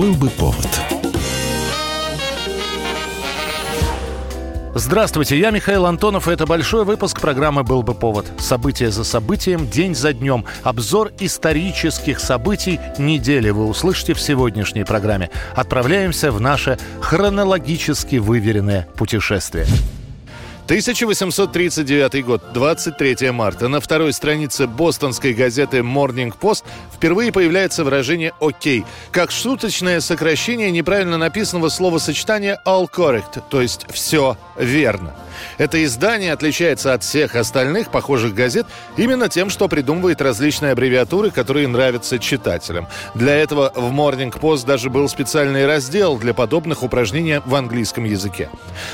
Был бы повод. Здравствуйте, я Михаил Антонов, и это большой выпуск программы «Был бы повод». События за событием, день за днем. Обзор исторических событий недели вы услышите в сегодняшней программе. Отправляемся в наше хронологически выверенное путешествие. 1839 год, 23 марта. На второй странице бостонской газеты Morning Post впервые появляется выражение «окей», как шуточное сокращение неправильно написанного словосочетания «all correct», то есть «все верно». Это издание отличается от всех остальных похожих газет именно тем, что придумывает различные аббревиатуры, которые нравятся читателям. Для этого в Morning Post даже был специальный раздел для подобных упражнений в английском языке.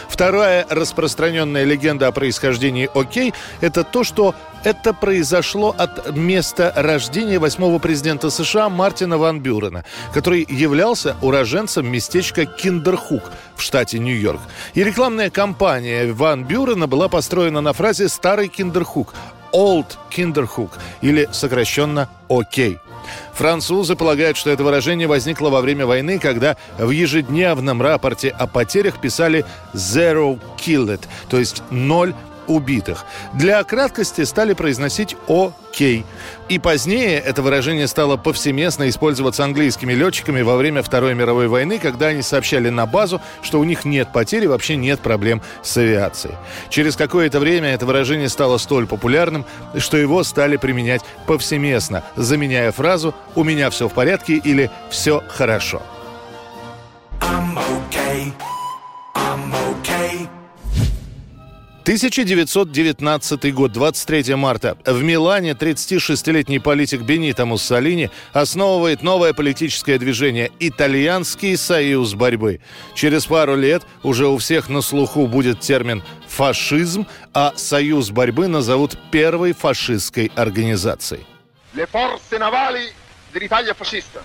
Вторая распространенная легенда о происхождении «Окей» — это то, что это произошло от места рождения восьмого президента США Мартина Ван Бюрена, который являлся уроженцем местечка Киндерхук в штате Нью-Йорк. И рекламная кампания Ван Бюрена была построена на фразе «Старый Киндерхук» Old Kinderhook или сокращенно «Окей». Французы полагают, что это выражение возникло во время войны, когда в ежедневном рапорте о потерях писали «zero killed», то есть «ноль убитых. Для краткости стали произносить «Окей». И позднее это выражение стало повсеместно использоваться английскими летчиками во время Второй мировой войны, когда они сообщали на базу, что у них нет потерь и вообще нет проблем с авиацией. Через какое-то время это выражение стало столь популярным, что его стали применять повсеместно, заменяя фразу «У меня все в порядке» или «Все хорошо». I'm 1919 год, 23 марта. В Милане 36-летний политик Бенито Муссолини основывает новое политическое движение «Итальянский союз борьбы». Через пару лет уже у всех на слуху будет термин «фашизм», а «союз борьбы» назовут первой фашистской организацией. Le forze navali dell'Italia fascista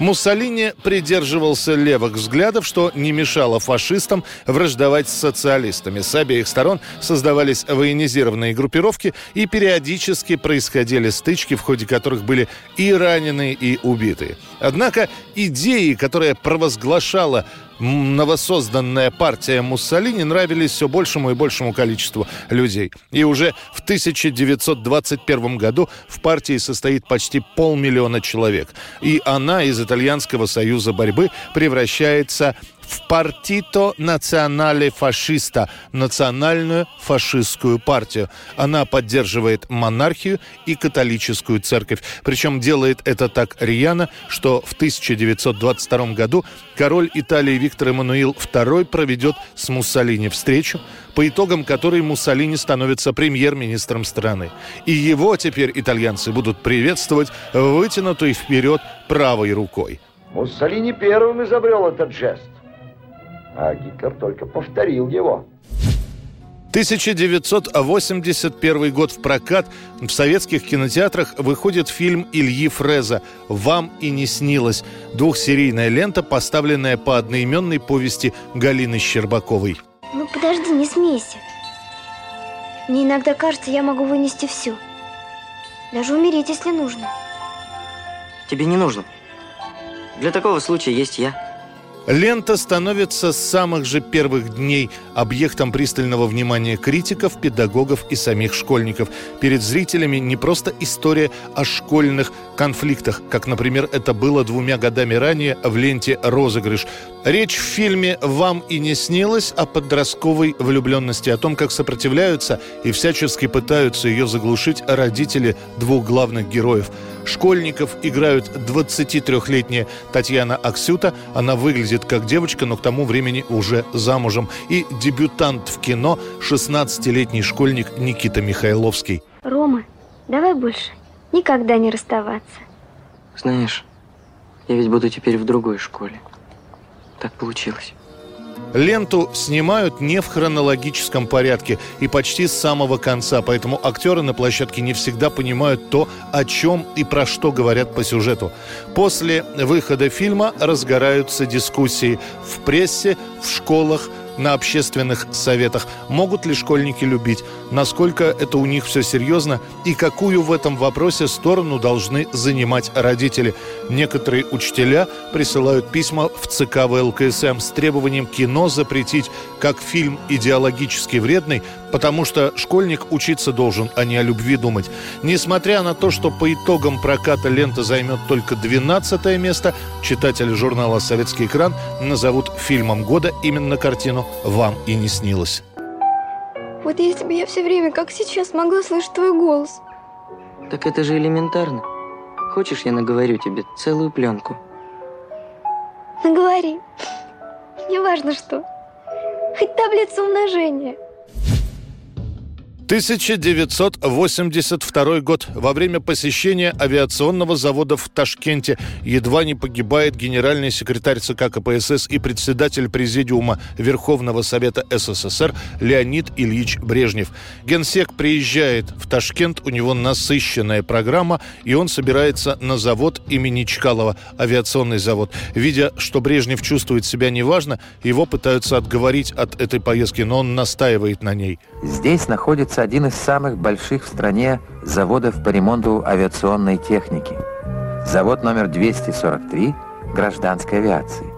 Муссолини придерживался левых взглядов, что не мешало фашистам враждовать с социалистами. С обеих сторон создавались военизированные группировки и периодически происходили стычки, в ходе которых были и раненые, и убитые. Однако идеи, которые провозглашала новосозданная партия Муссолини нравились все большему и большему количеству людей. И уже в 1921 году в партии состоит почти полмиллиона человек. И она из Итальянского союза борьбы превращается в «Партито Национале Фашиста» – национальную фашистскую партию. Она поддерживает монархию и католическую церковь. Причем делает это так рьяно, что в 1922 году король Италии Виктор Эммануил II проведет с Муссолини встречу, по итогам которой Муссолини становится премьер-министром страны. И его теперь итальянцы будут приветствовать вытянутой вперед правой рукой. Муссолини первым изобрел этот жест а Гитлер только повторил его. 1981 год в прокат в советских кинотеатрах выходит фильм Ильи Фреза «Вам и не снилось» двухсерийная лента, поставленная по одноименной повести Галины Щербаковой. Ну подожди, не смейся. Мне иногда кажется, я могу вынести все. Даже умереть, если нужно. Тебе не нужно. Для такого случая есть я. Лента становится с самых же первых дней объектом пристального внимания критиков, педагогов и самих школьников. Перед зрителями не просто история о школьных конфликтах, как, например, это было двумя годами ранее в ленте «Розыгрыш». Речь в фильме «Вам и не снилось» о подростковой влюбленности, о том, как сопротивляются и всячески пытаются ее заглушить родители двух главных героев. Школьников играют 23-летняя Татьяна Аксюта. Она выглядит как девочка, но к тому времени уже замужем. И дебютант в кино 16-летний школьник Никита Михайловский. Рома, давай больше никогда не расставаться. Знаешь, я ведь буду теперь в другой школе. Так получилось. Ленту снимают не в хронологическом порядке и почти с самого конца, поэтому актеры на площадке не всегда понимают то, о чем и про что говорят по сюжету. После выхода фильма разгораются дискуссии в прессе, в школах, на общественных советах. Могут ли школьники любить? Насколько это у них все серьезно? И какую в этом вопросе сторону должны занимать родители? Некоторые учителя присылают письма в ЦК ВЛКСМ с требованием кино запретить как фильм идеологически вредный, потому что школьник учиться должен, а не о любви думать. Несмотря на то, что по итогам проката лента займет только 12 место, читатели журнала «Советский экран» назовут фильмом года именно картину «Вам и не снилось». Вот если бы я все время, как сейчас, могла слышать твой голос. Так это же элементарно. Хочешь, я наговорю тебе целую пленку? Наговори. Неважно что. Хоть таблицу умножения. 1982 год. Во время посещения авиационного завода в Ташкенте едва не погибает генеральный секретарь ЦК КПСС и председатель Президиума Верховного Совета СССР Леонид Ильич Брежнев. Генсек приезжает в Ташкент, у него насыщенная программа, и он собирается на завод имени Чкалова, авиационный завод. Видя, что Брежнев чувствует себя неважно, его пытаются отговорить от этой поездки, но он настаивает на ней. Здесь находится один из самых больших в стране заводов по ремонту авиационной техники. Завод номер 243 гражданской авиации.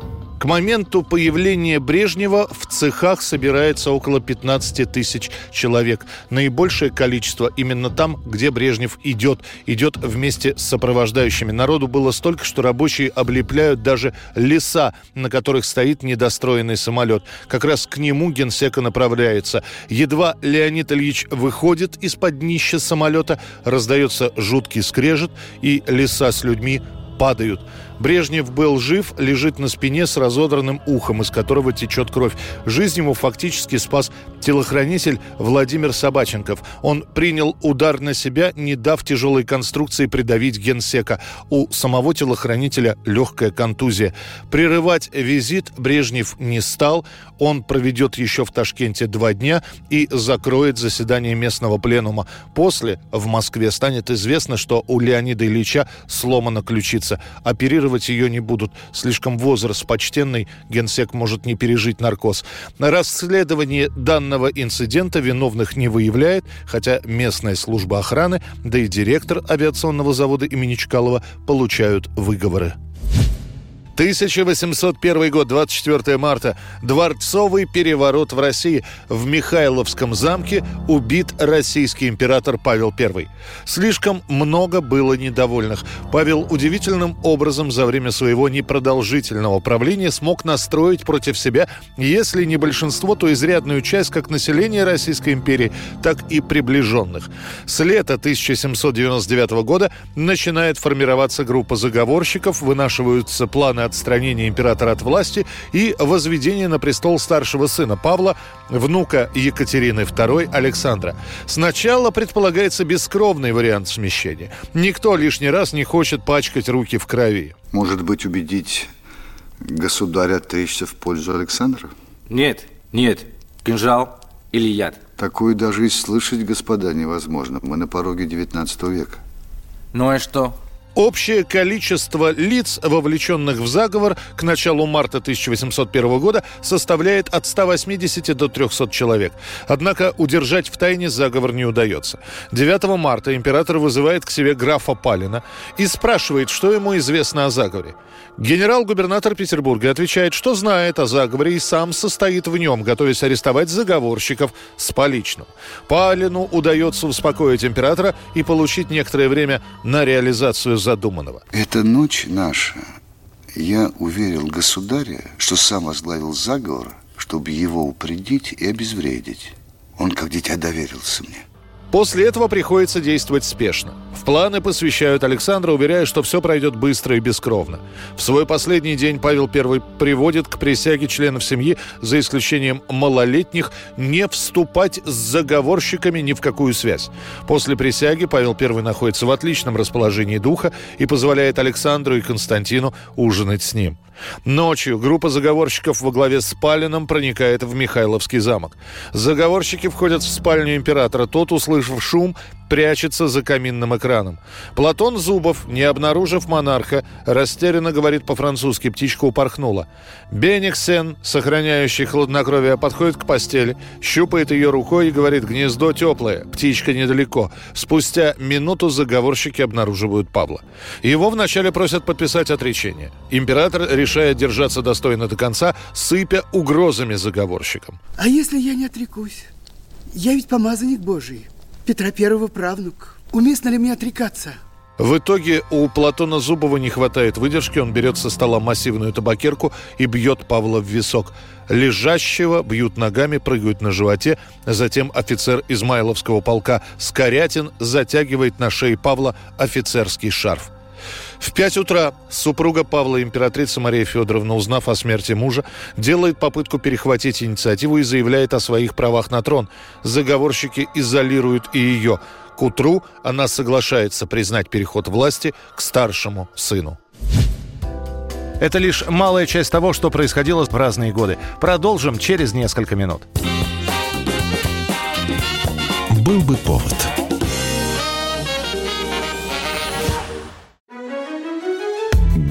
К моменту появления Брежнева в цехах собирается около 15 тысяч человек. Наибольшее количество именно там, где Брежнев идет. Идет вместе с сопровождающими. Народу было столько, что рабочие облепляют даже леса, на которых стоит недостроенный самолет. Как раз к нему генсека направляется. Едва Леонид Ильич выходит из-под днища самолета, раздается жуткий скрежет, и леса с людьми падают. Брежнев был жив, лежит на спине с разодранным ухом, из которого течет кровь. Жизнь ему фактически спас телохранитель Владимир Собаченков. Он принял удар на себя, не дав тяжелой конструкции придавить генсека. У самого телохранителя легкая контузия. Прерывать визит Брежнев не стал. Он проведет еще в Ташкенте два дня и закроет заседание местного пленума. После в Москве станет известно, что у Леонида Ильича сломана ключица. Оперировать оперировать ее не будут. Слишком возраст почтенный, генсек может не пережить наркоз. Расследование данного инцидента виновных не выявляет, хотя местная служба охраны, да и директор авиационного завода имени Чкалова получают выговоры. 1801 год, 24 марта. Дворцовый переворот в России. В Михайловском замке убит российский император Павел I. Слишком много было недовольных. Павел удивительным образом за время своего непродолжительного правления смог настроить против себя, если не большинство, то изрядную часть как населения Российской империи, так и приближенных. С лета 1799 года начинает формироваться группа заговорщиков, вынашиваются планы отстранения императора от власти и возведения на престол старшего сына Павла, внука Екатерины II Александра. Сначала предполагается бескровный вариант смещения. Никто лишний раз не хочет пачкать руки в крови. Может быть, убедить государя отречься в пользу Александра? Нет, нет. Кинжал или яд. Такую даже и слышать, господа, невозможно. Мы на пороге 19 века. Ну и что? Общее количество лиц, вовлеченных в заговор к началу марта 1801 года составляет от 180 до 300 человек. Однако удержать в тайне заговор не удается. 9 марта император вызывает к себе графа Палина и спрашивает, что ему известно о заговоре. Генерал-губернатор Петербурга отвечает, что знает о заговоре и сам состоит в нем, готовясь арестовать заговорщиков с поличным. Палину удается успокоить императора и получить некоторое время на реализацию задуманного. Эта ночь наша. Я уверил государя, что сам возглавил заговор, чтобы его упредить и обезвредить. Он как дитя доверился мне. После этого приходится действовать спешно. В планы посвящают Александра, уверяя, что все пройдет быстро и бескровно. В свой последний день Павел I приводит к присяге членов семьи, за исключением малолетних, не вступать с заговорщиками ни в какую связь. После присяги Павел I находится в отличном расположении духа и позволяет Александру и Константину ужинать с ним. Ночью группа заговорщиков во главе с Палином проникает в Михайловский замок. Заговорщики входят в спальню императора. Тот, услышав шум, прячется за каминным экраном. Платон Зубов, не обнаружив монарха, растерянно говорит по-французски, птичка упорхнула. Бениксен, сохраняющий хладнокровие, подходит к постели, щупает ее рукой и говорит, гнездо теплое, птичка недалеко. Спустя минуту заговорщики обнаруживают Павла. Его вначале просят подписать отречение. Император решает держаться достойно до конца, сыпя угрозами заговорщикам. А если я не отрекусь? Я ведь помазанник Божий. Петра Первого правнук. Уместно ли мне отрекаться? В итоге у Платона Зубова не хватает выдержки, он берет со стола массивную табакерку и бьет Павла в висок. Лежащего бьют ногами, прыгают на животе. Затем офицер Измайловского полка Скорятин затягивает на шее Павла офицерский шарф. В пять утра супруга Павла, императрица Мария Федоровна, узнав о смерти мужа, делает попытку перехватить инициативу и заявляет о своих правах на трон. Заговорщики изолируют и ее. К утру она соглашается признать переход власти к старшему сыну. Это лишь малая часть того, что происходило в разные годы. Продолжим через несколько минут. Был бы повод.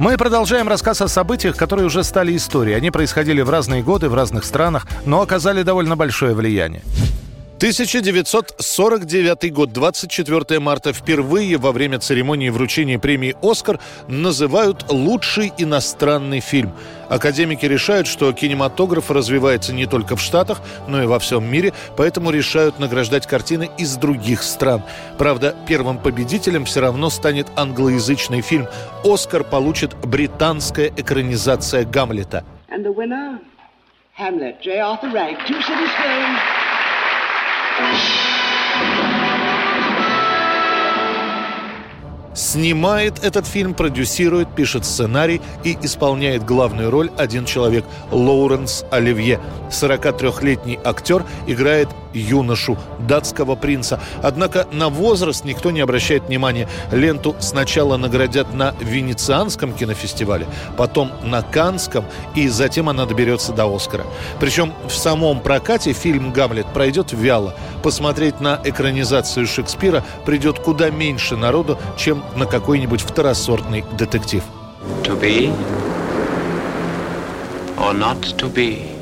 Мы продолжаем рассказ о событиях, которые уже стали историей. Они происходили в разные годы, в разных странах, но оказали довольно большое влияние. 1949 год, 24 марта, впервые во время церемонии вручения премии «Оскар» называют «лучший иностранный фильм». Академики решают, что кинематограф развивается не только в Штатах, но и во всем мире, поэтому решают награждать картины из других стран. Правда, первым победителем все равно станет англоязычный фильм. «Оскар» получит британская экранизация «Гамлета». And the winner, Hamlet, J. Arthur Rank, two. Снимает этот фильм, продюсирует, пишет сценарий и исполняет главную роль один человек – Лоуренс Оливье. 43-летний актер играет юношу, датского принца. Однако на возраст никто не обращает внимания. Ленту сначала наградят на Венецианском кинофестивале, потом на Канском, и затем она доберется до Оскара. Причем в самом прокате фильм «Гамлет» пройдет вяло. Посмотреть на экранизацию Шекспира придет куда меньше народу, чем на какой-нибудь второсортный детектив. To be or not to be.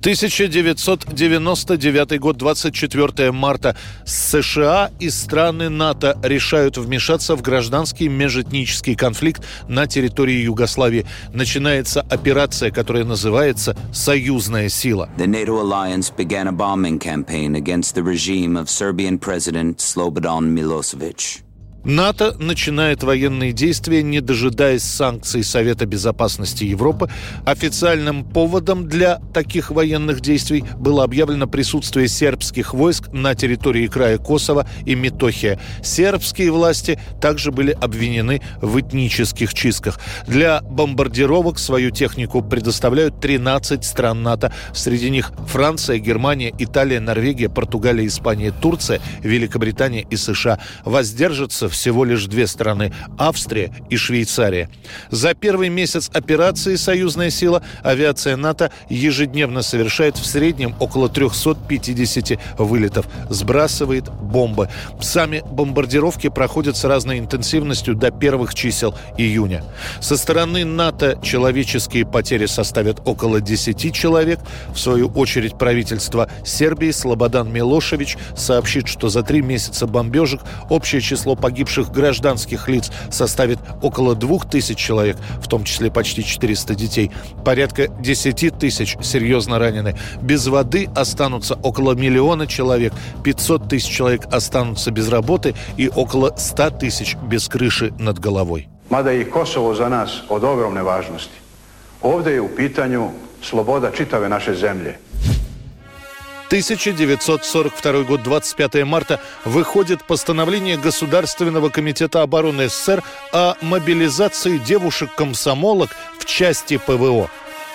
1999 год, 24 марта. США и страны НАТО решают вмешаться в гражданский межэтнический конфликт на территории Югославии. Начинается операция, которая называется «Союзная сила». The NATO alliance began a bombing campaign against the regime of Serbian President Slobodan Milosevic. НАТО начинает военные действия, не дожидаясь санкций Совета Безопасности Европы. Официальным поводом для таких военных действий было объявлено присутствие сербских войск на территории края Косово и Метохия. Сербские власти также были обвинены в этнических чистках. Для бомбардировок свою технику предоставляют 13 стран НАТО. Среди них Франция, Германия, Италия, Норвегия, Португалия, Испания, Турция, Великобритания и США. Воздержатся всего лишь две страны – Австрия и Швейцария. За первый месяц операции «Союзная сила» авиация НАТО ежедневно совершает в среднем около 350 вылетов, сбрасывает бомбы. Сами бомбардировки проходят с разной интенсивностью до первых чисел июня. Со стороны НАТО человеческие потери составят около 10 человек. В свою очередь правительство Сербии Слободан Милошевич сообщит, что за три месяца бомбежек общее число погибших гражданских лиц составит около 2000 человек, в том числе почти 400 детей. Порядка 10 тысяч серьезно ранены. Без воды останутся около миллиона человек. 500 тысяч человек останутся без работы и около 100 тысяч без крыши над головой. Je i Kosovo za nas od ogromne važnosti. Ovdje je u pitanju sloboda čitave naše zemlje. 1942 год, 25 марта, выходит постановление Государственного комитета обороны СССР о мобилизации девушек-комсомолок в части ПВО.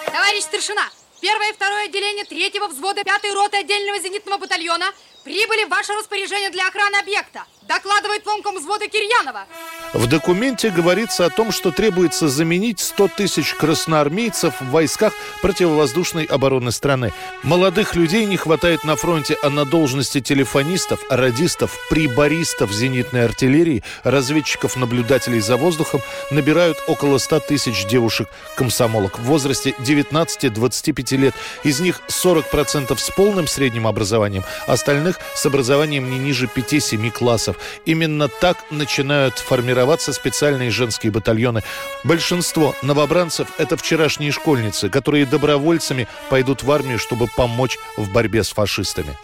Товарищ старшина, первое и второе отделение третьего взвода пятой роты отдельного зенитного батальона прибыли в ваше распоряжение для охраны объекта. Докладывает вомком взвода Кирьянова. В документе говорится о том, что требуется заменить 100 тысяч красноармейцев в войсках противовоздушной обороны страны. Молодых людей не хватает на фронте, а на должности телефонистов, радистов, прибористов зенитной артиллерии, разведчиков-наблюдателей за воздухом набирают около 100 тысяч девушек-комсомолок в возрасте 19-25 лет. Из них 40% с полным средним образованием, остальных с образованием не ниже 5-7 классов. Именно так начинают формироваться специальные женские батальоны. Большинство новобранцев – это вчерашние школьницы, которые добровольцами пойдут в армию, чтобы помочь в борьбе с фашистами.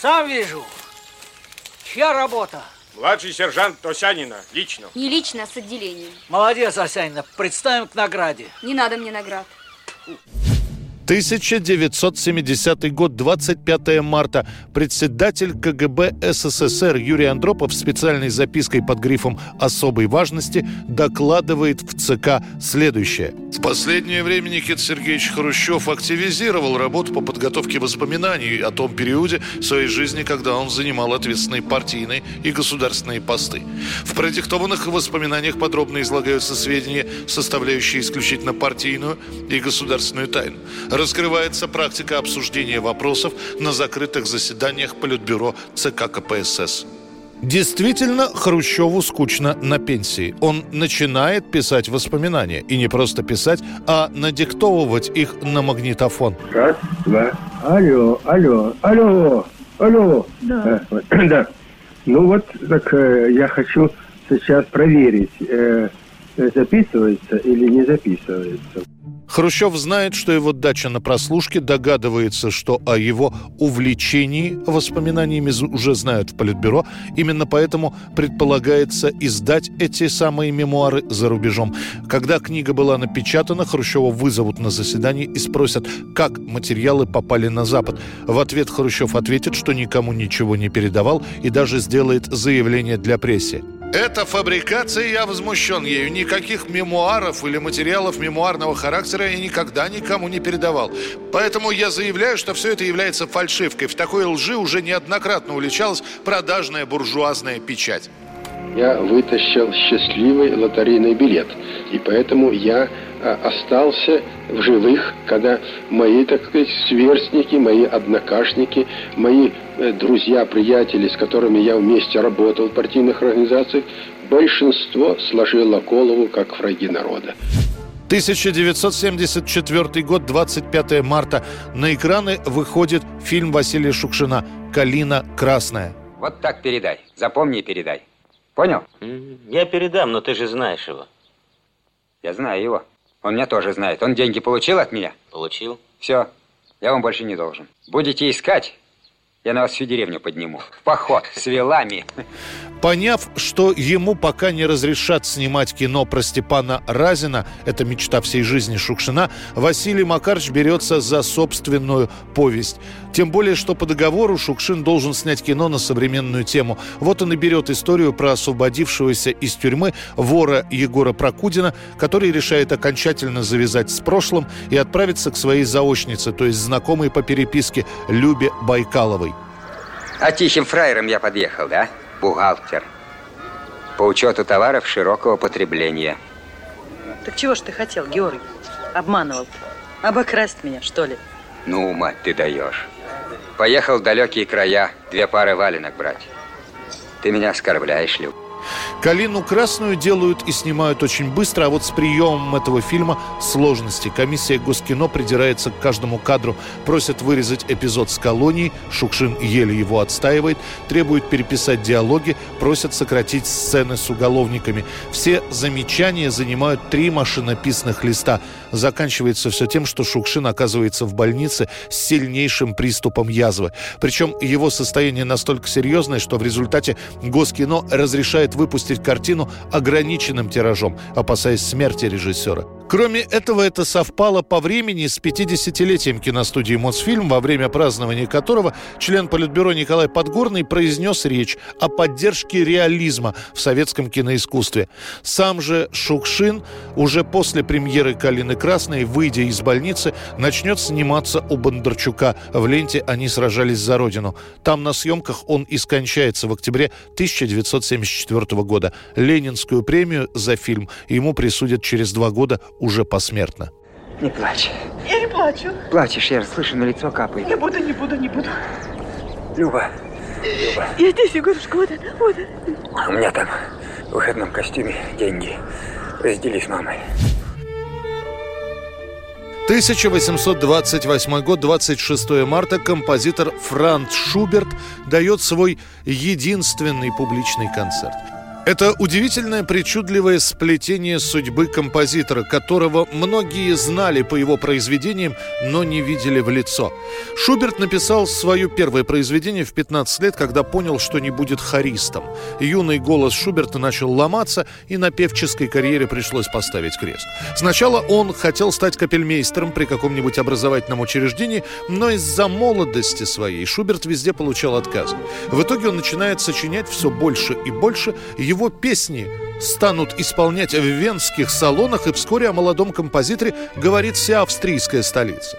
Сам вижу. Чья работа? Младший сержант Осянина, лично. Не лично, а с отделением. Молодец, Осянина. Представим к награде. Не надо мне наград. 1970 год, 25 марта. Председатель КГБ СССР Юрий Андропов специальной запиской под грифом «Особой важности» докладывает в ЦК следующее. В последнее время Никита Сергеевич Хрущев активизировал работу по подготовке воспоминаний о том периоде своей жизни, когда он занимал ответственные партийные и государственные посты. В продиктованных воспоминаниях подробно излагаются сведения, составляющие исключительно партийную и государственную тайну раскрывается практика обсуждения вопросов на закрытых заседаниях Политбюро ЦК КПСС. Действительно, Хрущеву скучно на пенсии. Он начинает писать воспоминания. И не просто писать, а надиктовывать их на магнитофон. Раз, два. Алло, алло, алло, алло. Да. Э, да. Ну вот, так э, я хочу сейчас проверить, э, записывается или не записывается. Хрущев знает, что его дача на прослушке, догадывается, что о его увлечении воспоминаниями уже знают в Политбюро. Именно поэтому предполагается издать эти самые мемуары за рубежом. Когда книга была напечатана, Хрущева вызовут на заседание и спросят, как материалы попали на Запад. В ответ Хрущев ответит, что никому ничего не передавал и даже сделает заявление для прессы. Это фабрикация, я возмущен ею. Никаких мемуаров или материалов мемуарного характера я никогда никому не передавал. Поэтому я заявляю, что все это является фальшивкой. В такой лжи уже неоднократно уличалась продажная буржуазная печать. Я вытащил счастливый лотерейный билет. И поэтому я остался в живых, когда мои, так сказать, сверстники, мои однокашники, мои э, друзья, приятели, с которыми я вместе работал в партийных организациях, большинство сложило голову, как враги народа. 1974 год, 25 марта. На экраны выходит фильм Василия Шукшина «Калина красная». Вот так передай. Запомни и передай. Понял? Я передам, но ты же знаешь его. Я знаю его. Он меня тоже знает. Он деньги получил от меня? Получил. Все. Я вам больше не должен. Будете искать, я на вас всю деревню подниму. В поход с вилами. Поняв, что ему пока не разрешат снимать кино про Степана Разина, это мечта всей жизни Шукшина, Василий Макарович берется за собственную повесть. Тем более, что по договору Шукшин должен снять кино на современную тему. Вот он и берет историю про освободившегося из тюрьмы вора Егора Прокудина, который решает окончательно завязать с прошлым и отправиться к своей заочнице, то есть знакомой по переписке Любе Байкаловой. А тихим фраером я подъехал, да? Бухгалтер. По учету товаров широкого потребления. Так чего ж ты хотел, Георгий? Обманывал. Обокрасть меня, что ли? Ну, мать, ты даешь. Поехал в далекие края две пары валенок брать. Ты меня оскорбляешь, Люб. Калину красную делают и снимают очень быстро, а вот с приемом этого фильма сложности. Комиссия Госкино придирается к каждому кадру, просят вырезать эпизод с колонией, Шукшин еле его отстаивает, требует переписать диалоги, просят сократить сцены с уголовниками. Все замечания занимают три машинописных листа. Заканчивается все тем, что Шукшин оказывается в больнице с сильнейшим приступом язвы. Причем его состояние настолько серьезное, что в результате Госкино разрешает выпустить картину ограниченным тиражом, опасаясь смерти режиссера. Кроме этого, это совпало по времени с 50-летием киностудии «Мосфильм», во время празднования которого член Политбюро Николай Подгорный произнес речь о поддержке реализма в советском киноискусстве. Сам же Шукшин уже после премьеры «Калины Красной», выйдя из больницы, начнет сниматься у Бондарчука. В ленте «Они сражались за Родину». Там на съемках он и скончается в октябре 1974 года. Ленинскую премию за фильм ему присудят через два года уже посмертно. Не плачь. Я не плачу. Плачешь, я слышу, на лицо капает. Не буду, не буду, не буду. Люба, Люба. Я здесь, Егорушка, вот, вот. У меня там в выходном костюме деньги. Раздели с мамой. 1828 год, 26 марта, композитор Франц Шуберт дает свой единственный публичный концерт. Это удивительное причудливое сплетение судьбы композитора, которого многие знали по его произведениям, но не видели в лицо. Шуберт написал свое первое произведение в 15 лет, когда понял, что не будет хористом. Юный голос Шуберта начал ломаться, и на певческой карьере пришлось поставить крест. Сначала он хотел стать капельмейстером при каком-нибудь образовательном учреждении, но из-за молодости своей Шуберт везде получал отказ. В итоге он начинает сочинять все больше и больше, его песни станут исполнять в венских салонах, и вскоре о молодом композиторе говорит вся австрийская столица.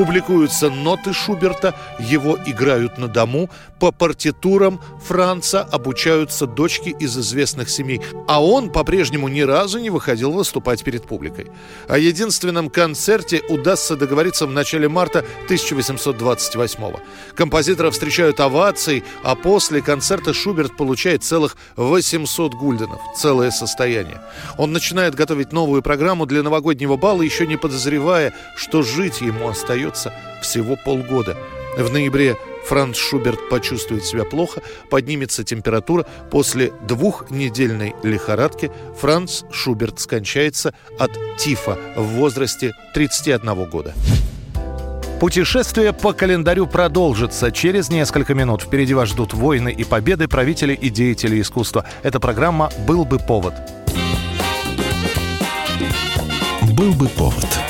Публикуются ноты Шуберта, его играют на дому, по партитурам Франца обучаются дочки из известных семей, а он по-прежнему ни разу не выходил выступать перед публикой. О единственном концерте удастся договориться в начале марта 1828 -го. Композитора встречают овацией, а после концерта Шуберт получает целых 800 гульденов, целое состояние. Он начинает готовить новую программу для новогоднего бала, еще не подозревая, что жить ему остается остается всего полгода. В ноябре Франц Шуберт почувствует себя плохо, поднимется температура. После двухнедельной лихорадки Франц Шуберт скончается от тифа в возрасте 31 года. Путешествие по календарю продолжится через несколько минут. Впереди вас ждут войны и победы правителей и деятелей искусства. Эта программа «Был бы повод». «Был бы повод»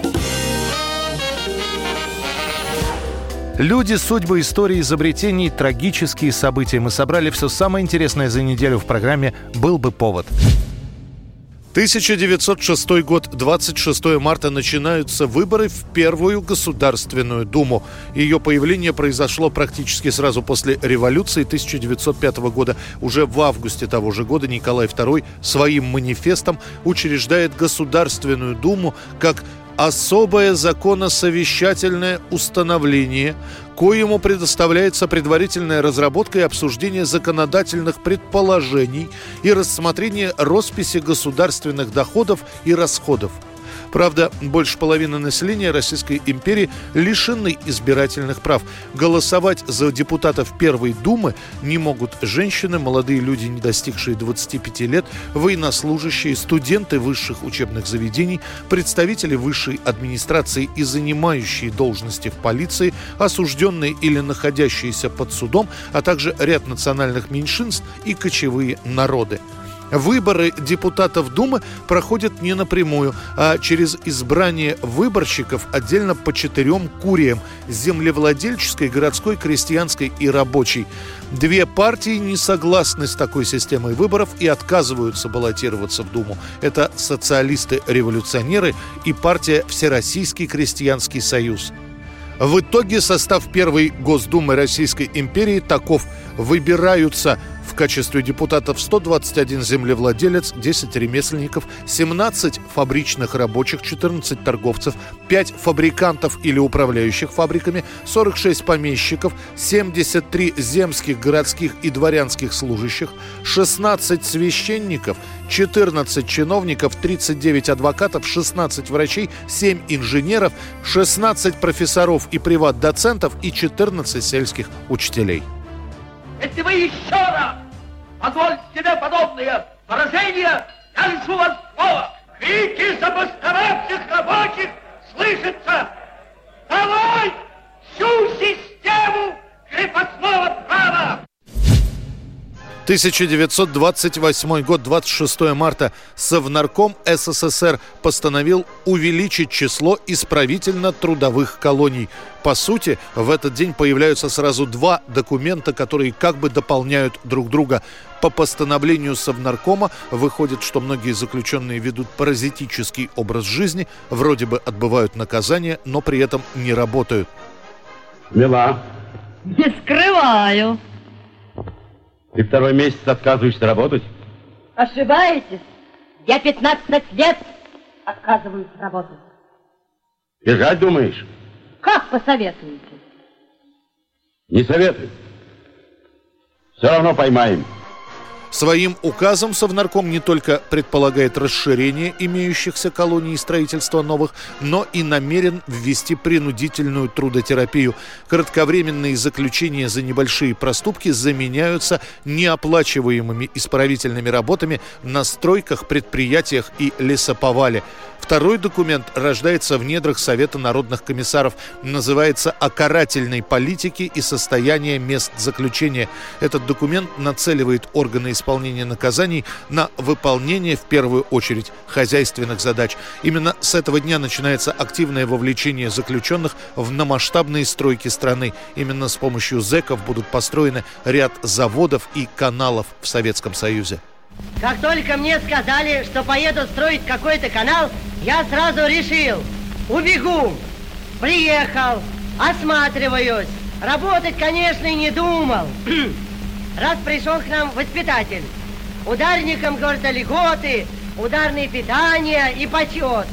Люди, судьбы, истории, изобретений, трагические события. Мы собрали все самое интересное за неделю в программе «Был бы повод». 1906 год, 26 марта начинаются выборы в Первую Государственную Думу. Ее появление произошло практически сразу после революции 1905 года. Уже в августе того же года Николай II своим манифестом учреждает Государственную Думу как особое законосовещательное установление, коему предоставляется предварительная разработка и обсуждение законодательных предположений и рассмотрение росписи государственных доходов и расходов – Правда, больше половины населения Российской империи лишены избирательных прав. Голосовать за депутатов Первой Думы не могут женщины, молодые люди, не достигшие 25 лет, военнослужащие, студенты высших учебных заведений, представители высшей администрации и занимающие должности в полиции, осужденные или находящиеся под судом, а также ряд национальных меньшинств и кочевые народы. Выборы депутатов Думы проходят не напрямую, а через избрание выборщиков отдельно по четырем куриям – землевладельческой, городской, крестьянской и рабочей. Две партии не согласны с такой системой выборов и отказываются баллотироваться в Думу. Это социалисты-революционеры и партия Всероссийский крестьянский союз. В итоге состав первой Госдумы Российской империи таков. Выбираются В качестве депутатов 121 землевладелец, 10 ремесленников, 17 фабричных рабочих, 14 торговцев, 5 фабрикантов или управляющих фабриками, 46 помещиков, 73 земских, городских и дворянских служащих, 16 священников, 14 чиновников, 39 адвокатов, 16 врачей, 7 инженеров, 16 профессоров и приват-доцентов и 14 сельских учителей. Если вы еще раз позволите себе подобные выражения, я лишу вас слова. Крики забастовавших рабочих слышатся. Давай всю систему крепостного права! 1928 год, 26 марта, Совнарком СССР постановил увеличить число исправительно-трудовых колоний. По сути, в этот день появляются сразу два документа, которые как бы дополняют друг друга. По постановлению Совнаркома выходит, что многие заключенные ведут паразитический образ жизни, вроде бы отбывают наказание, но при этом не работают. Мила, Не скрываю. Ты второй месяц отказываешься работать? Ошибаетесь. Я 15 лет отказываюсь работать. Бежать думаешь? Как посоветуете? Не советую. Все равно поймаем. Своим указом Совнарком не только предполагает расширение имеющихся колоний и строительство новых, но и намерен ввести принудительную трудотерапию. Кратковременные заключения за небольшие проступки заменяются неоплачиваемыми исправительными работами на стройках, предприятиях и лесоповале. Второй документ рождается в недрах Совета народных комиссаров. Называется «О карательной политике и состояние мест заключения». Этот документ нацеливает органы исполнения наказаний на выполнение, в первую очередь, хозяйственных задач. Именно с этого дня начинается активное вовлечение заключенных в намасштабные стройки страны. Именно с помощью зэков будут построены ряд заводов и каналов в Советском Союзе. Как только мне сказали, что поеду строить какой-то канал, я сразу решил, убегу. Приехал, осматриваюсь. Работать, конечно, и не думал. Раз пришел к нам воспитатель, ударникам, говорит, льготы, ударные питания и почет.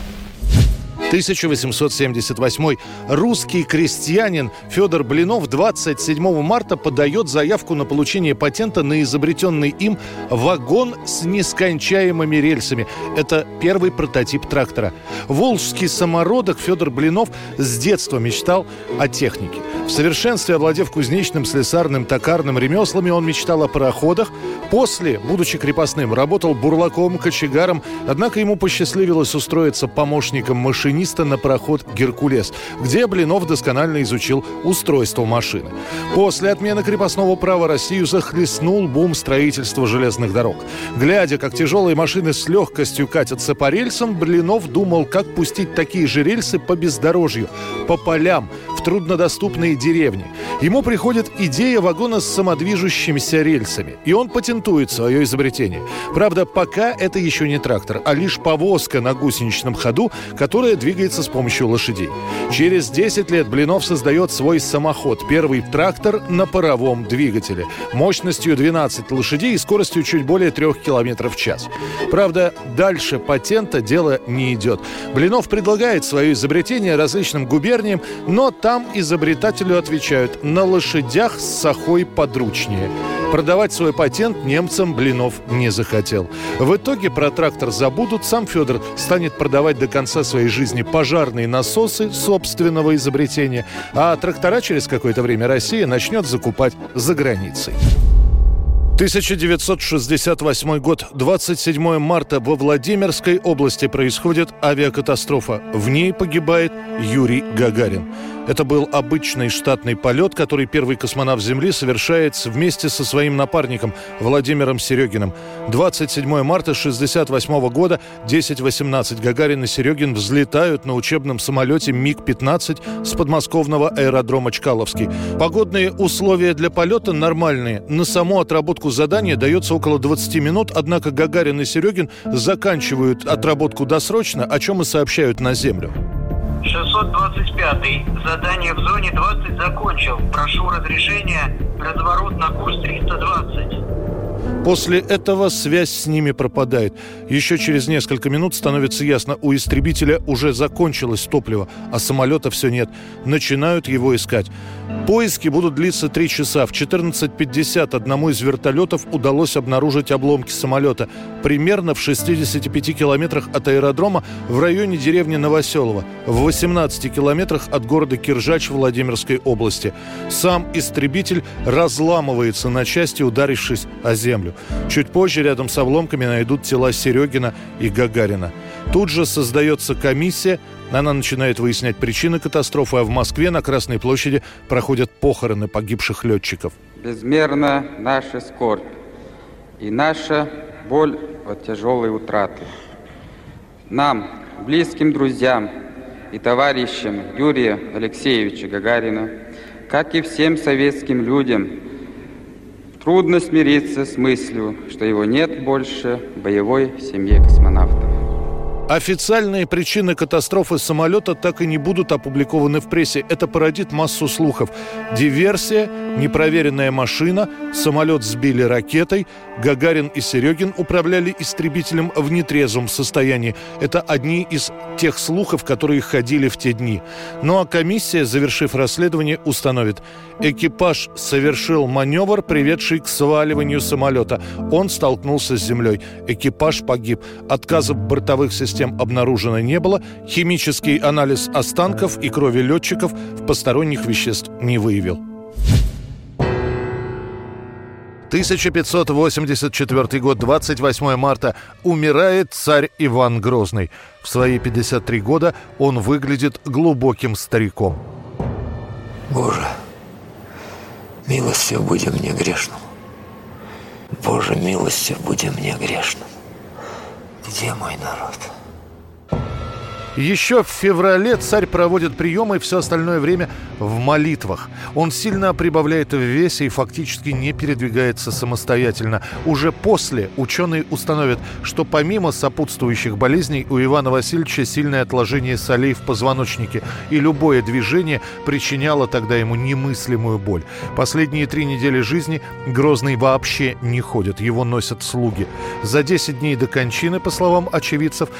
1878 русский крестьянин Федор Блинов 27 марта подает заявку на получение патента на изобретенный им вагон с нескончаемыми рельсами. Это первый прототип трактора. Волжский самородок Федор Блинов с детства мечтал о технике. В совершенстве овладев кузнечным, слесарным, токарным ремеслами, он мечтал о пароходах. После, будучи крепостным, работал бурлаком, кочегаром, однако ему посчастливилось устроиться помощником машиниста на пароход «Геркулес», где Блинов досконально изучил устройство машины. После отмены крепостного права Россию захлестнул бум строительства железных дорог. Глядя, как тяжелые машины с легкостью катятся по рельсам, Блинов думал, как пустить такие же рельсы по бездорожью, по полям, в труднодоступные деревни. Ему приходит идея вагона с самодвижущимися рельсами, и он патентует свое изобретение. Правда, пока это еще не трактор, а лишь повозка на гусеничном ходу, которая двигается с помощью лошадей. Через 10 лет Блинов создает свой самоход, первый трактор на паровом двигателе, мощностью 12 лошадей и скоростью чуть более 3 км в час. Правда, дальше патента дело не идет. Блинов предлагает свое изобретение различным губерниям, но там изобретателю отвечают «на лошадях с сахой подручнее». Продавать свой патент немцам Блинов не захотел. В итоге про трактор забудут, сам Федор станет продавать до конца своей жизни пожарные насосы собственного изобретения, а трактора через какое-то время Россия начнет закупать за границей. 1968 год, 27 марта во Владимирской области происходит авиакатастрофа. В ней погибает Юрий Гагарин. Это был обычный штатный полет, который первый космонавт Земли совершает вместе со своим напарником Владимиром Серегиным. 27 марта 1968 года 10.18 Гагарин и Серегин взлетают на учебном самолете МиГ-15 с подмосковного аэродрома Чкаловский. Погодные условия для полета нормальные. На саму отработку задания дается около 20 минут, однако Гагарин и Серегин заканчивают отработку досрочно, о чем и сообщают на Землю. 625. Задание в зоне 20 закончил. Прошу разрешения. Разворот на курс 320. После этого связь с ними пропадает. Еще через несколько минут становится ясно, у истребителя уже закончилось топливо, а самолета все нет. Начинают его искать. Поиски будут длиться три часа. В 14.50 одному из вертолетов удалось обнаружить обломки самолета. Примерно в 65 километрах от аэродрома в районе деревни Новоселово. В 18 километрах от города Киржач Владимирской области. Сам истребитель разламывается на части, ударившись о землю. Чуть позже рядом с обломками найдут тела Серегина и Гагарина. Тут же создается комиссия, она начинает выяснять причины катастрофы, а в Москве на Красной площади проходят похороны погибших летчиков. Безмерна наша скорбь и наша боль от тяжелой утраты. Нам, близким друзьям и товарищам Юрия Алексеевича Гагарина, как и всем советским людям, трудно смириться с мыслью, что его нет больше в боевой семье космонавтов. Официальные причины катастрофы самолета так и не будут опубликованы в прессе. Это породит массу слухов. Диверсия, непроверенная машина, самолет сбили ракетой, Гагарин и Серегин управляли истребителем в нетрезвом состоянии. Это одни из тех слухов, которые ходили в те дни. Ну а комиссия, завершив расследование, установит. Экипаж совершил маневр, приведший к сваливанию самолета. Он столкнулся с землей. Экипаж погиб. Отказов бортовых систем систем обнаружено не было, химический анализ останков и крови летчиков в посторонних веществ не выявил. 1584 год, 28 марта. Умирает царь Иван Грозный. В свои 53 года он выглядит глубоким стариком. Боже, милостью будем мне грешным. Боже, милостью будем мне грешным. Где мой народ? Еще в феврале царь проводит приемы и все остальное время в молитвах. Он сильно прибавляет в весе и фактически не передвигается самостоятельно. Уже после ученые установят, что помимо сопутствующих болезней у Ивана Васильевича сильное отложение солей в позвоночнике, и любое движение причиняло тогда ему немыслимую боль. Последние три недели жизни Грозный вообще не ходит, его носят слуги. За 10 дней до кончины, по словам очевидцев,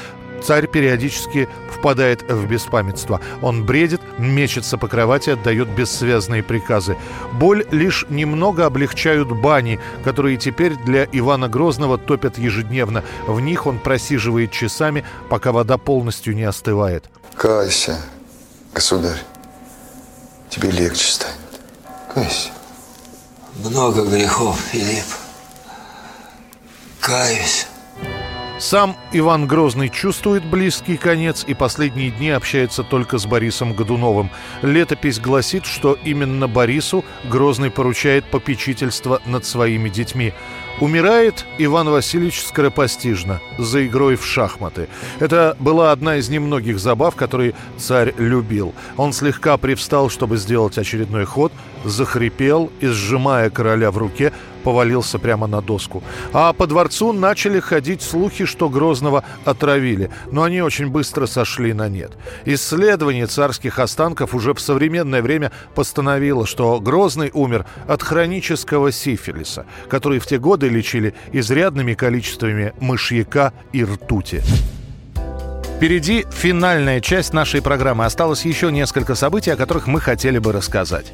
Царь периодически впадает в беспамятство. Он бредит, мечется по кровати, отдает бессвязные приказы. Боль лишь немного облегчают бани, которые теперь для Ивана Грозного топят ежедневно. В них он просиживает часами, пока вода полностью не остывает. Кайся, государь. Тебе легче станет. Кайся. Много грехов, Филипп. Каюсь. Сам Иван Грозный чувствует близкий конец и последние дни общается только с Борисом Годуновым. Летопись гласит, что именно Борису Грозный поручает попечительство над своими детьми. Умирает Иван Васильевич скоропостижно, за игрой в шахматы. Это была одна из немногих забав, которые царь любил. Он слегка привстал, чтобы сделать очередной ход, захрипел и, сжимая короля в руке, повалился прямо на доску. А по дворцу начали ходить слухи, что Грозного отравили, но они очень быстро сошли на нет. Исследование царских останков уже в современное время постановило, что Грозный умер от хронического сифилиса, который в те годы лечили изрядными количествами мышьяка и ртути. Впереди финальная часть нашей программы. Осталось еще несколько событий, о которых мы хотели бы рассказать.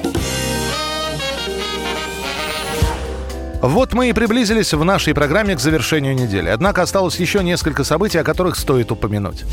Вот мы и приблизились в нашей программе к завершению недели. Однако осталось еще несколько событий, о которых стоит упомянуть.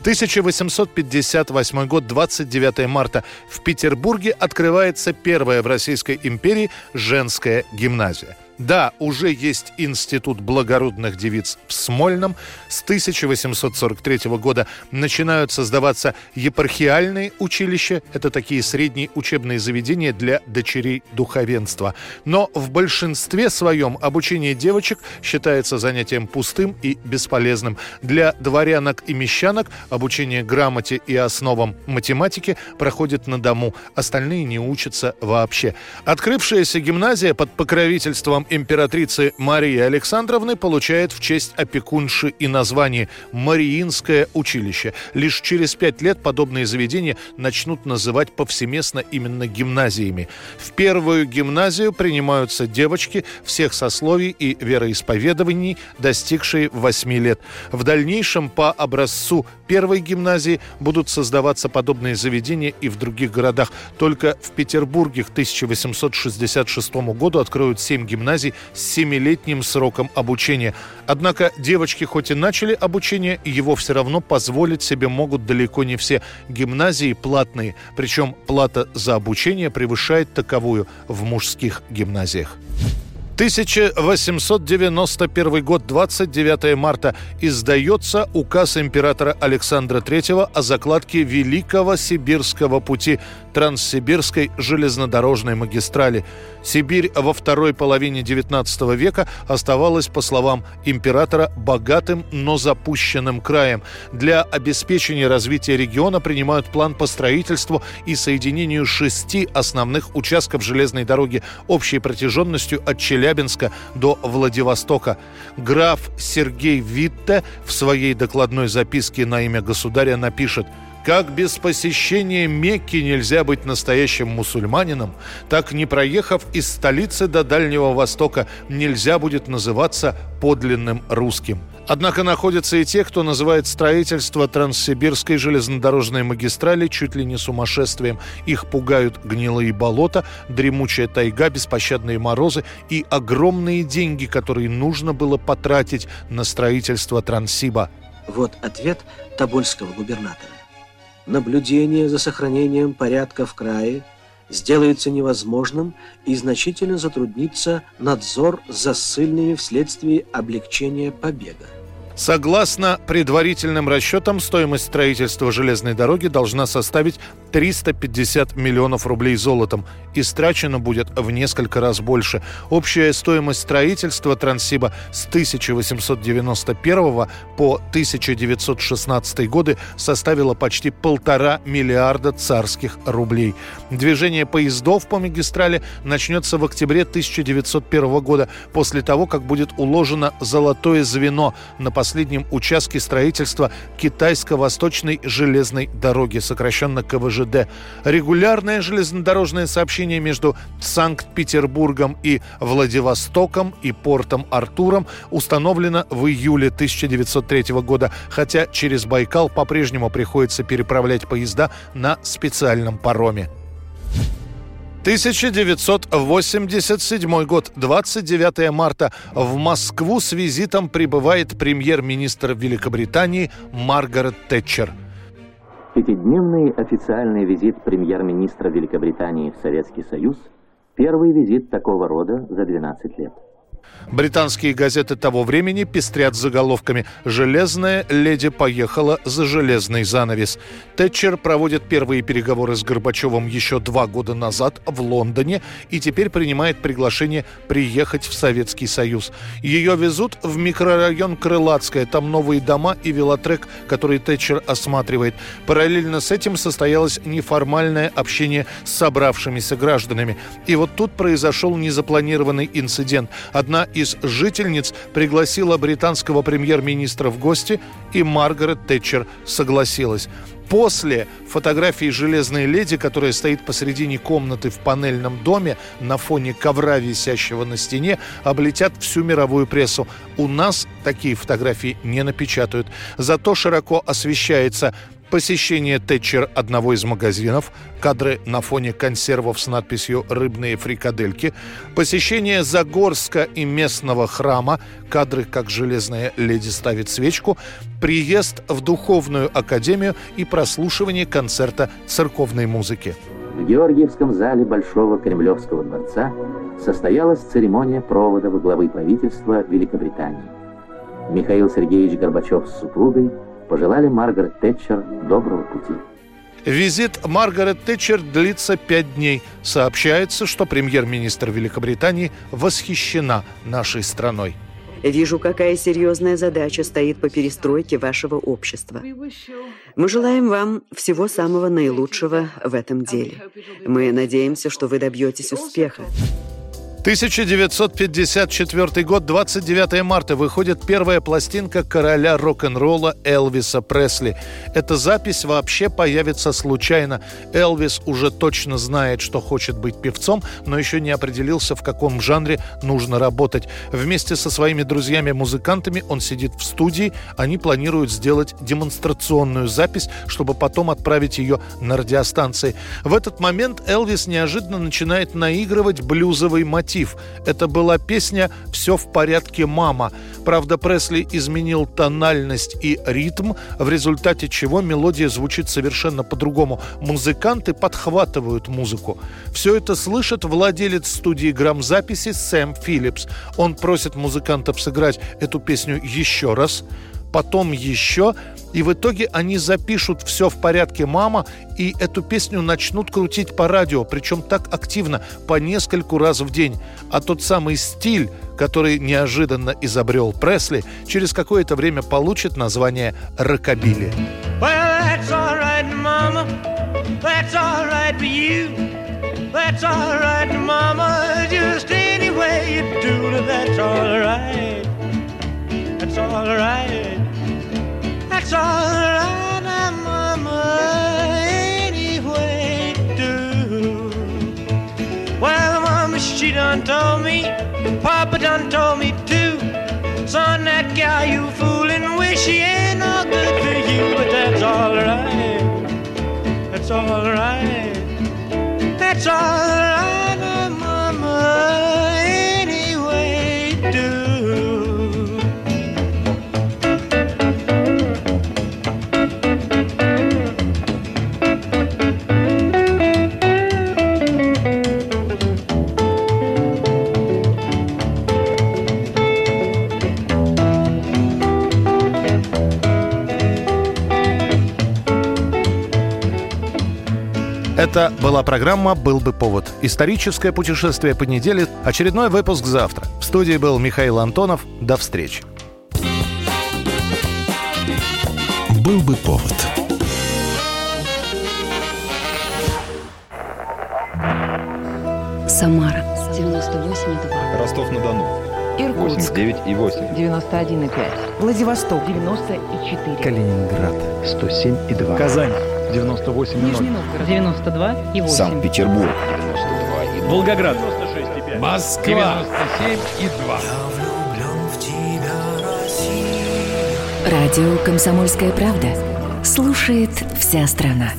1858 год, 29 марта. В Петербурге открывается первая в Российской империи женская гимназия. Да, уже есть институт благородных девиц в Смольном. С 1843 года начинают создаваться епархиальные училища. Это такие средние учебные заведения для дочерей духовенства. Но в большинстве своем обучение девочек считается занятием пустым и бесполезным. Для дворянок и мещанок обучение грамоте и основам математики проходит на дому. Остальные не учатся вообще. Открывшаяся гимназия под покровительством императрицы Марии Александровны получает в честь опекунши и название «Мариинское училище». Лишь через пять лет подобные заведения начнут называть повсеместно именно гимназиями. В первую гимназию принимаются девочки всех сословий и вероисповедований, достигшие 8 лет. В дальнейшем по образцу первой гимназии будут создаваться подобные заведения и в других городах. Только в Петербурге к 1866 году откроют 7 гимназий с 7-летним сроком обучения. Однако девочки хоть и начали обучение, его все равно позволить себе могут далеко не все. Гимназии платные, причем плата за обучение превышает таковую в мужских гимназиях. 1891 год, 29 марта, издается указ императора Александра III о закладке Великого Сибирского пути Транссибирской железнодорожной магистрали. Сибирь во второй половине XIX века оставалась, по словам императора, богатым, но запущенным краем. Для обеспечения развития региона принимают план по строительству и соединению шести основных участков железной дороги общей протяженностью от Челябинска до Владивостока. Граф Сергей Витте в своей докладной записке на имя государя напишет – как без посещения Мекки нельзя быть настоящим мусульманином, так не проехав из столицы до Дальнего Востока нельзя будет называться подлинным русским. Однако находятся и те, кто называет строительство Транссибирской железнодорожной магистрали чуть ли не сумасшествием. Их пугают гнилые болота, дремучая тайга, беспощадные морозы и огромные деньги, которые нужно было потратить на строительство Транссиба. Вот ответ Тобольского губернатора наблюдение за сохранением порядка в крае сделается невозможным и значительно затруднится надзор за ссыльными вследствие облегчения побега. Согласно предварительным расчетам, стоимость строительства железной дороги должна составить 350 миллионов рублей золотом. Истрачено будет в несколько раз больше. Общая стоимость строительства Транссиба с 1891 по 1916 годы составила почти полтора миллиарда царских рублей. Движение поездов по магистрали начнется в октябре 1901 года, после того, как будет уложено золотое звено на последнем участке строительства Китайско-Восточной железной дороги, сокращенно КВЖД. Регулярное железнодорожное сообщение между Санкт-Петербургом и Владивостоком и портом Артуром установлено в июле 1903 года, хотя через Байкал по-прежнему приходится переправлять поезда на специальном пароме. 1987 год, 29 марта. В Москву с визитом прибывает премьер-министр Великобритании Маргарет Тэтчер. Пятидневный официальный визит премьер-министра Великобритании в Советский Союз – первый визит такого рода за 12 лет. Британские газеты того времени пестрят заголовками «Железная леди поехала за железный занавес». Тэтчер проводит первые переговоры с Горбачевым еще два года назад в Лондоне и теперь принимает приглашение приехать в Советский Союз. Ее везут в микрорайон Крылатская. Там новые дома и велотрек, который Тэтчер осматривает. Параллельно с этим состоялось неформальное общение с собравшимися гражданами. И вот тут произошел незапланированный инцидент. Одна из жительниц пригласила британского премьер-министра в гости, и Маргарет Тэтчер согласилась. После фотографии «Железной леди», которая стоит посредине комнаты в панельном доме на фоне ковра, висящего на стене, облетят всю мировую прессу. У нас такие фотографии не напечатают. Зато широко освещается посещение Тэтчер одного из магазинов, кадры на фоне консервов с надписью «Рыбные фрикадельки», посещение Загорска и местного храма, кадры, как железная леди ставит свечку, приезд в Духовную академию и прослушивание концерта церковной музыки. В Георгиевском зале Большого Кремлевского дворца состоялась церемония провода во главы правительства Великобритании. Михаил Сергеевич Горбачев с супругой пожелали Маргарет Тэтчер доброго пути. Визит Маргарет Тэтчер длится пять дней. Сообщается, что премьер-министр Великобритании восхищена нашей страной. Вижу, какая серьезная задача стоит по перестройке вашего общества. Мы желаем вам всего самого наилучшего в этом деле. Мы надеемся, что вы добьетесь успеха. 1954 год, 29 марта, выходит первая пластинка короля рок-н-ролла Элвиса Пресли. Эта запись вообще появится случайно. Элвис уже точно знает, что хочет быть певцом, но еще не определился, в каком жанре нужно работать. Вместе со своими друзьями-музыкантами он сидит в студии. Они планируют сделать демонстрационную запись, чтобы потом отправить ее на радиостанции. В этот момент Элвис неожиданно начинает наигрывать блюзовый мотив мотив. Это была песня «Все в порядке, мама». Правда, Пресли изменил тональность и ритм, в результате чего мелодия звучит совершенно по-другому. Музыканты подхватывают музыку. Все это слышит владелец студии грамзаписи Сэм Филлипс. Он просит музыкантов сыграть эту песню еще раз потом еще, и в итоге они запишут «Все в порядке, мама», и эту песню начнут крутить по радио, причем так активно, по нескольку раз в день. А тот самый стиль, который неожиданно изобрел Пресли, через какое-то время получит название «рокобили». Well, that's all right. That's all right right, Mama. Anyway, do. Well, Mama, she done told me, Papa done told me too. Son, that gal you fooling with, she ain't no good for you, but that's all right. That's all right. That's all Это была программа «Был бы повод». Историческое путешествие по неделе. Очередной выпуск завтра. В студии был Михаил Антонов. До встречи. «Был бы повод». Самара 98,2. Ростов-на-Дону. Иркутск. 89 и 8. 91,5. Владивосток. 94. Калининград. 107 и 2. Казань. 98 Нижний Новгород. 92 и 8. Санкт-Петербург. 92 и Волгоград. 96 и Москва. 97 и 2. Радио «Комсомольская правда». Слушает вся страна.